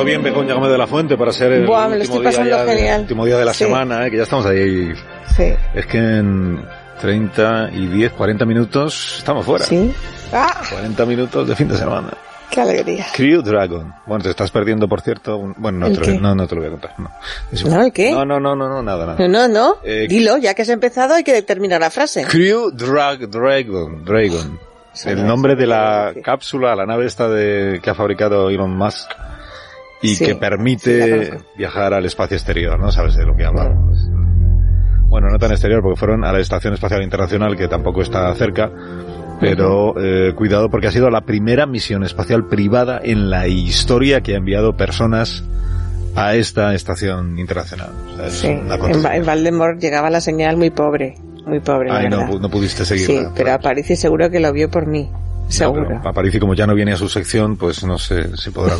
pasando bien, Begoña Gómez de la Fuente, para ser el, Buah, último, día ya genial. último día de la Sí. semana, eh, que ya estamos ahí. Sí. Es que en 30 y 10, 40 minutos estamos fuera. Sí. ¡Ah! 40 minutos de fin de semana. ¡Qué alegría! Crew Dragon. Bueno, te estás perdiendo, por cierto. un- Bueno, no ¿El te, lo, no, no te lo voy a contar. No. ¿No, el qué? No, no, no, no, no, nada, nada. No, no, no. Eh, Dilo, ya que has empezado hay que terminar la frase. Crew Drag Dragon. Dragon. Eso El no, nombre de la cápsula, la nave esta de, que ha fabricado Elon Musk y Sí, que sí, permite viajar al espacio exterior, ¿no? Sabes de lo que hablamos. Bueno, no tan exterior porque fueron a la Estación Espacial Internacional que tampoco está cerca, pero eh, cuidado porque ha sido la primera misión espacial privada en la historia que ha enviado personas a esta estación internacional. O sea, es Sí. En, en Valdemort llegaba la señal muy pobre. Muy pobre, la Ay, no, no pudiste Sí, seguirla. pero a París seguro que lo vio por mí. No, Seguro. pero Aparici, como ya no viene a su sección, pues no sé si podrá.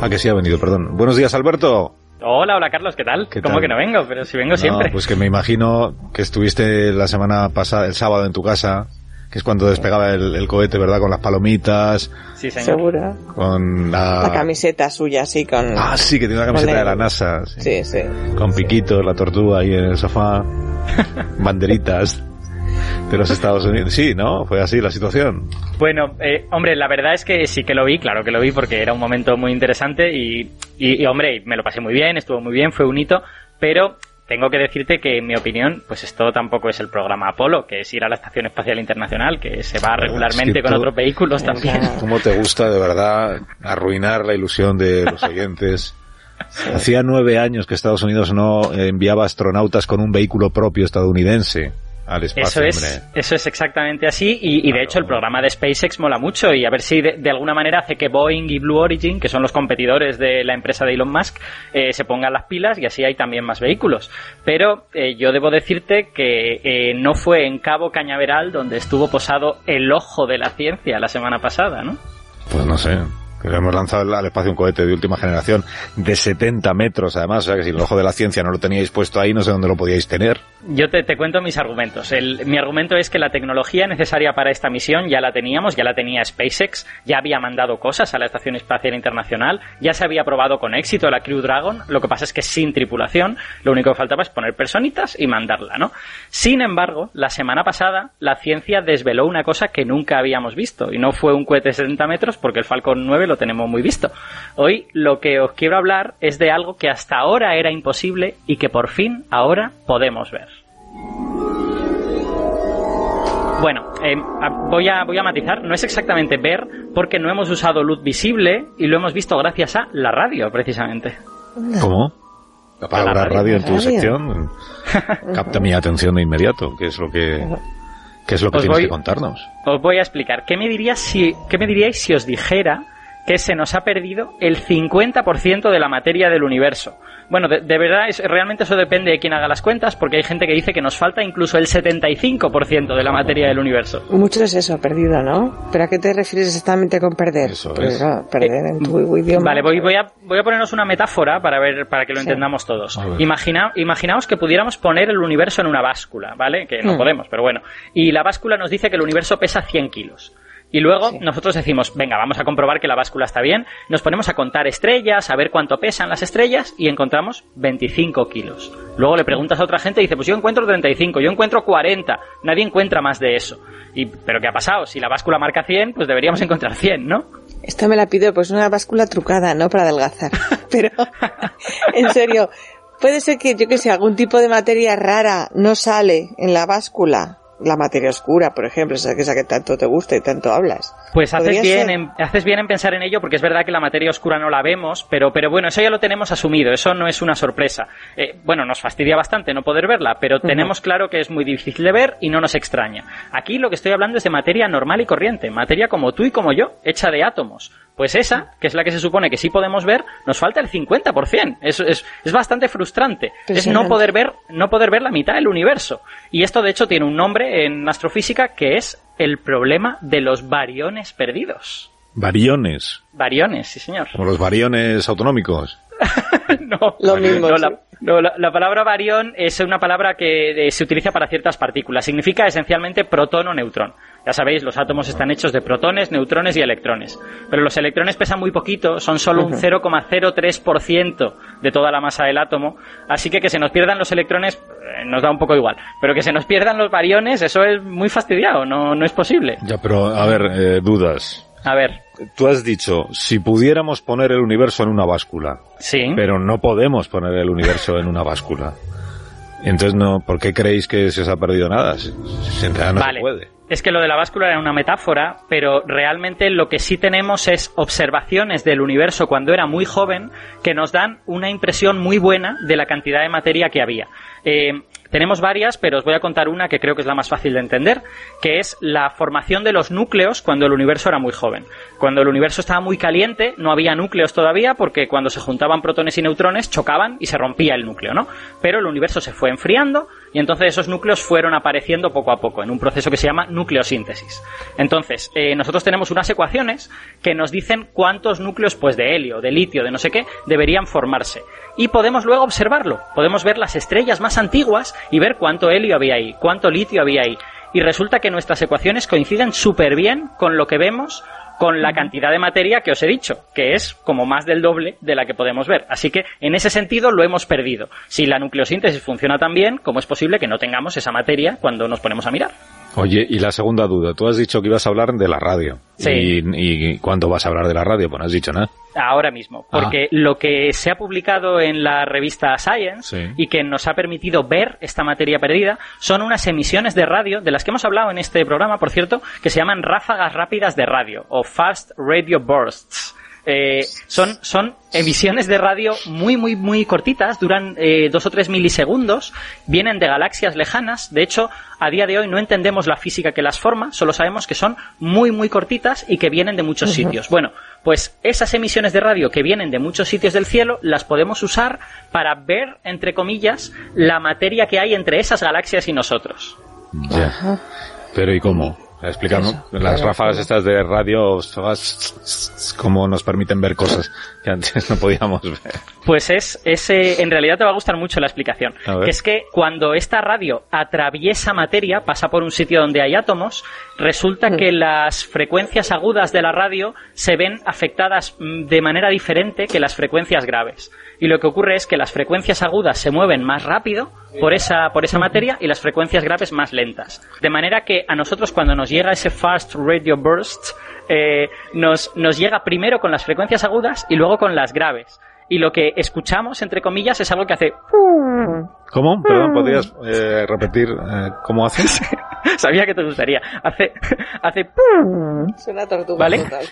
Ah, que sí ha venido, perdón. Buenos días, Alberto. Hola, hola Carlos, ¿qué tal? ¿Qué ¿Cómo tal? que no vengo? Pero si vengo No, siempre. pues que me imagino que estuviste la semana pasada, el sábado en tu casa, que es cuando despegaba el, el cohete, ¿verdad? Con las palomitas, Sí, señor. Seguro. con la... La camiseta suya, así con... Ah, sí, que tiene una camiseta de la NASA. sí. Sí, sí. Con piquitos, la tortuga ahí en el sofá, banderitas de los Estados Unidos. Sí, ¿no? Fue así la situación. Bueno, eh, hombre, la verdad es que sí que lo vi, claro que lo vi porque era un momento muy interesante y, y, y, hombre, me lo pasé muy bien, estuvo muy bien, fue un hito, pero tengo que decirte que en mi opinión, pues esto tampoco es el programa Apolo, que es ir a la Estación Espacial Internacional, que se va regularmente Es que con otros vehículos también. ¿Cómo te gusta de verdad arruinar la ilusión de los oyentes? Hacía nueve años que Estados Unidos no enviaba astronautas con un vehículo propio estadounidense al espacio, Eso es, hombre. eso es exactamente así y, y de hecho el programa de SpaceX mola mucho y a ver si de, de alguna manera hace que Boeing y Blue Origin, que son los competidores de la empresa de Elon Musk, eh, se pongan las pilas y así hay también más vehículos. Pero eh, yo debo decirte que eh, no fue en Cabo Cañaveral donde estuvo posado el ojo de la ciencia la semana pasada, ¿no? Pues no sé. Hemos lanzado al- espacio un cohete de última generación de 70 metros, además. O sea que si el ojo de la ciencia no lo teníais puesto ahí, no sé dónde lo podíais tener. Yo te, cuento mis argumentos. Mi argumento es que la tecnología necesaria para esta misión ya la teníamos, ya la tenía SpaceX, ya había mandado cosas a la Estación Espacial Internacional, ya se había probado con éxito la Crew Dragon, lo que pasa es que sin tripulación, lo único que faltaba es poner personitas y mandarla, ¿no? Sin embargo, la semana pasada la ciencia desveló una cosa que nunca habíamos visto, y no fue un cohete de 70 metros porque el Falcon 9 lo tenemos muy visto. Hoy lo que os quiero hablar es de algo que hasta ahora era imposible y que por fin ahora podemos ver. Bueno, eh, a- voy, a, voy a matizar, no es exactamente ver porque no hemos usado luz visible y lo hemos visto gracias a la radio, precisamente. ¿Cómo? La palabra radio. radio, en tu Radio. sección capta mi atención de inmediato. ¿Qué es lo que, qué es lo que Os tienes voy- que contarnos? Os voy a explicar. ¿Qué me, dirías si, ¿Qué me diríais si os dijera que se nos ha perdido el 50% de la materia del universo? Bueno, de, de verdad, es, realmente eso depende de quién haga las cuentas, porque hay gente que dice que nos falta incluso el 75% de la materia del universo. Mucho es eso, perdido, ¿no? ¿Pero a qué te refieres exactamente con perder? Eso Porque, es. claro, perder en tu idioma. Eh, Vale, voy, voy, a, voy a ponernos una metáfora para ver para que lo Sí. entendamos todos. Imagina, imaginaos que pudiéramos poner el universo en una báscula, ¿vale? Que no Hmm. podemos, pero bueno. Y la báscula nos dice que el universo pesa 100 kilos. Y luego Sí. nosotros decimos, venga, vamos a comprobar que la báscula está bien. Nos ponemos a contar estrellas, a ver cuánto pesan las estrellas y encontramos 25 kilos. Luego le preguntas a otra gente y dice, pues yo encuentro 35, yo encuentro 40. Nadie encuentra más de eso. Y, ¿Pero qué ha pasado? Si la báscula marca 100, pues deberíamos encontrar 100, ¿no? Esta me la pido, pues una báscula trucada, ¿no? Para adelgazar. Pero, en serio, puede ser que, yo que sé, algún tipo de materia rara no sale en la báscula la materia oscura, por ejemplo, esa que, esa que tanto te gusta y tanto hablas. Pues haces bien, ser. en, haces bien en pensar en ello porque es verdad que la materia oscura no la vemos, pero, pero bueno, eso ya lo tenemos asumido, eso no es una sorpresa. Eh, bueno, nos fastidia bastante no poder verla, pero tenemos claro que es muy difícil de ver y no nos extraña. Aquí lo que estoy hablando es de materia normal y corriente, materia como tú y como yo, hecha de átomos. Pues esa, que es la que se supone que sí podemos ver, nos falta el 50%. Es, es, es bastante frustrante. Es no poder ver, no poder ver la mitad del universo. Y esto de hecho tiene un nombre en astrofísica que es el problema de los variones perdidos. Variones, Variones, sí señor. como los variones autonómicos. no, Lo mismo, no, sí. la, no, la- la palabra barión es una palabra que eh, se utiliza para ciertas partículas. Significa esencialmente protón o neutrón. Ya sabéis, los átomos están hechos de protones, neutrones y electrones. Pero los electrones pesan muy poquito, son solo un 0,03% de toda la masa del átomo. Así que que se nos pierdan los electrones eh, nos da un poco igual. Pero que se nos pierdan los variones, eso es muy fastidiado, no, no es posible. Ya, pero a ver, eh, dudas. A ver, Tú has dicho, si pudiéramos poner el universo en una báscula, sí. pero no podemos poner el universo en una báscula. Entonces, no, ¿por qué creéis que se os ha perdido nada? Si, si en realidad no vale. se puede. Es que lo de la báscula era una metáfora, pero realmente lo que sí tenemos es observaciones del universo cuando era muy joven que nos dan una impresión muy buena de la cantidad de materia que había. Eh, tenemos varias, pero os voy a contar una que creo que es la más fácil de entender, que es la formación de los núcleos cuando el universo era muy joven. Cuando el universo estaba muy caliente, no había núcleos todavía, porque cuando se juntaban protones y neutrones chocaban y se rompía el núcleo, ¿no? Pero el universo se fue enfriando y entonces esos núcleos fueron apareciendo poco a poco en un proceso que se llama nucleosíntesis. Entonces, eh, nosotros tenemos unas ecuaciones que nos dicen cuántos núcleos, pues de helio, de litio, de no sé qué, deberían formarse. Y podemos luego observarlo. Podemos ver las estrellas más antiguas y ver cuánto helio había ahí, cuánto litio había ahí. Y resulta que nuestras ecuaciones coinciden súper bien con lo que vemos con la cantidad de materia que os he dicho, que es como más del doble de la que podemos ver. Así que en ese sentido lo hemos perdido. Si la nucleosíntesis funciona tan bien, ¿cómo es posible que no tengamos esa materia cuando nos ponemos a mirar? Oye, y la segunda duda, tú has dicho que ibas a hablar de la radio. Sí. ¿Y, y cuándo vas a hablar de la radio? Pues no has dicho nada. Ahora mismo, porque lo que se ha publicado en la revista Science Sí. y que nos ha permitido ver esta materia perdida son unas emisiones de radio, de las que hemos hablado en este programa, por cierto, que se llaman ráfagas rápidas de radio o Fast Radio Bursts. Eh, son, son emisiones de radio muy, muy, muy cortitas, duran eh, dos o tres milisegundos, vienen de galaxias lejanas. De hecho, a día de hoy no entendemos la física que las forma, solo sabemos que son muy, muy cortitas y que vienen de muchos sitios. Bueno, pues esas emisiones de radio que vienen de muchos sitios del cielo las podemos usar para ver, entre comillas, la materia que hay entre esas galaxias y nosotros. Ya. Pero ¿y cómo? Explícanos. Eso, Las claro, ráfagas claro. estas de radio, cómo nos permiten ver cosas que antes no podíamos ver. Pues es, es eh, en realidad te va a gustar mucho la explicación. Que es que cuando esta radio atraviesa materia, pasa por un sitio donde hay átomos, resulta que las frecuencias agudas de la radio se ven afectadas mm, de manera diferente que las frecuencias graves. Y lo que ocurre es que las frecuencias agudas se mueven más rápido por esa, por esa materia y las frecuencias graves más lentas. De manera que a nosotros cuando nos llega ese fast radio burst, eh, nos, nos llega primero con las frecuencias agudas y luego con las graves. Y lo que escuchamos, entre comillas, es algo que hace... ¿Cómo? Perdón, ¿podrías eh, repetir eh, cómo haces? Sabía que te gustaría. Hace... hace... Suena tortuga ¿Vale? total.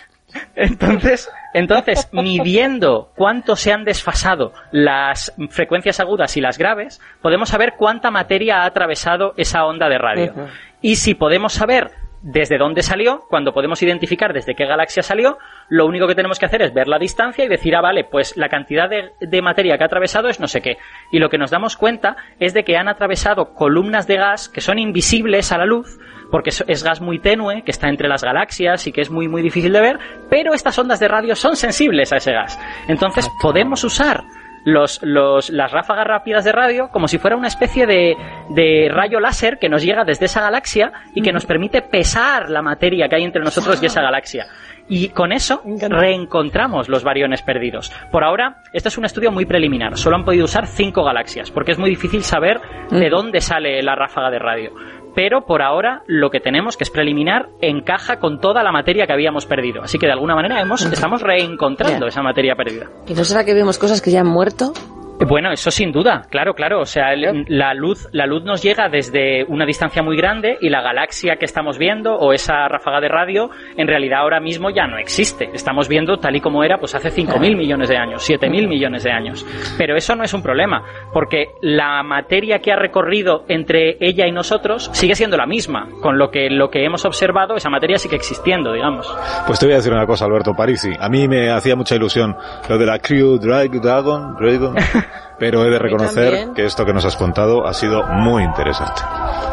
Entonces, entonces, midiendo cuánto se han desfasado las frecuencias agudas y las graves, podemos saber cuánta materia ha atravesado esa onda de radio. Y si podemos saber desde dónde salió, cuando podemos identificar desde qué galaxia salió, lo único que tenemos que hacer es ver la distancia y decir, ah, vale, pues la cantidad de, de materia que ha atravesado es no sé qué. Y lo que nos damos cuenta es de que han atravesado columnas de gas que son invisibles a la luz, porque es- es gas muy tenue, que está entre las galaxias y que es muy, muy difícil de ver, pero estas ondas de radio son sensibles a ese gas. Entonces podemos usar los, los, las ráfagas rápidas de radio como si fuera una especie de, de rayo láser que nos llega desde esa galaxia y que nos permite pesar la materia que hay entre nosotros y esa galaxia. Y con eso reencontramos los variones perdidos. Por ahora, este es un estudio muy preliminar. Solo han podido usar cinco galaxias, porque es muy difícil saber de dónde sale la ráfaga de radio. Pero por ahora, lo que tenemos, que es preliminar, encaja con toda la materia que habíamos perdido. Así que de alguna manera hemos, estamos reencontrando esa materia perdida. ¿Y no será que vemos cosas que ya han muerto? Bueno, eso sin duda, claro, claro. O sea, la luz, la luz nos llega desde una distancia muy grande y la galaxia que estamos viendo o esa ráfaga de radio, en realidad ahora mismo ya no existe. Estamos viendo tal y como era, pues hace 5.000 millones de años, 7.000 millones de años. Pero eso no es un problema, porque la materia que ha recorrido entre ella y nosotros sigue siendo la misma, con lo que lo que hemos observado, esa materia sigue existiendo, digamos. Pues te voy a decir una cosa, Alberto Parisi. A mí me hacía mucha ilusión lo de la Crew Dragon, Dragon pero he de reconocer que esto que nos has contado ha sido muy interesante.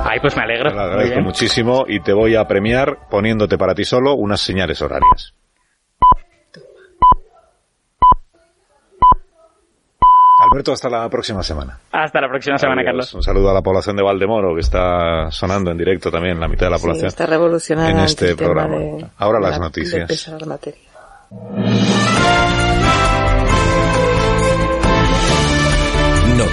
Ay, pues me alegro. Te lo agradezco muchísimo y te voy a premiar poniéndote para ti solo unas señales horarias. Alberto, hasta la próxima semana. Hasta la próxima semana, Carlos. Un saludo a la población de Valdemoro, que está sonando en directo también, la mitad de la población. está revolucionada en este programa. Ahora las noticias.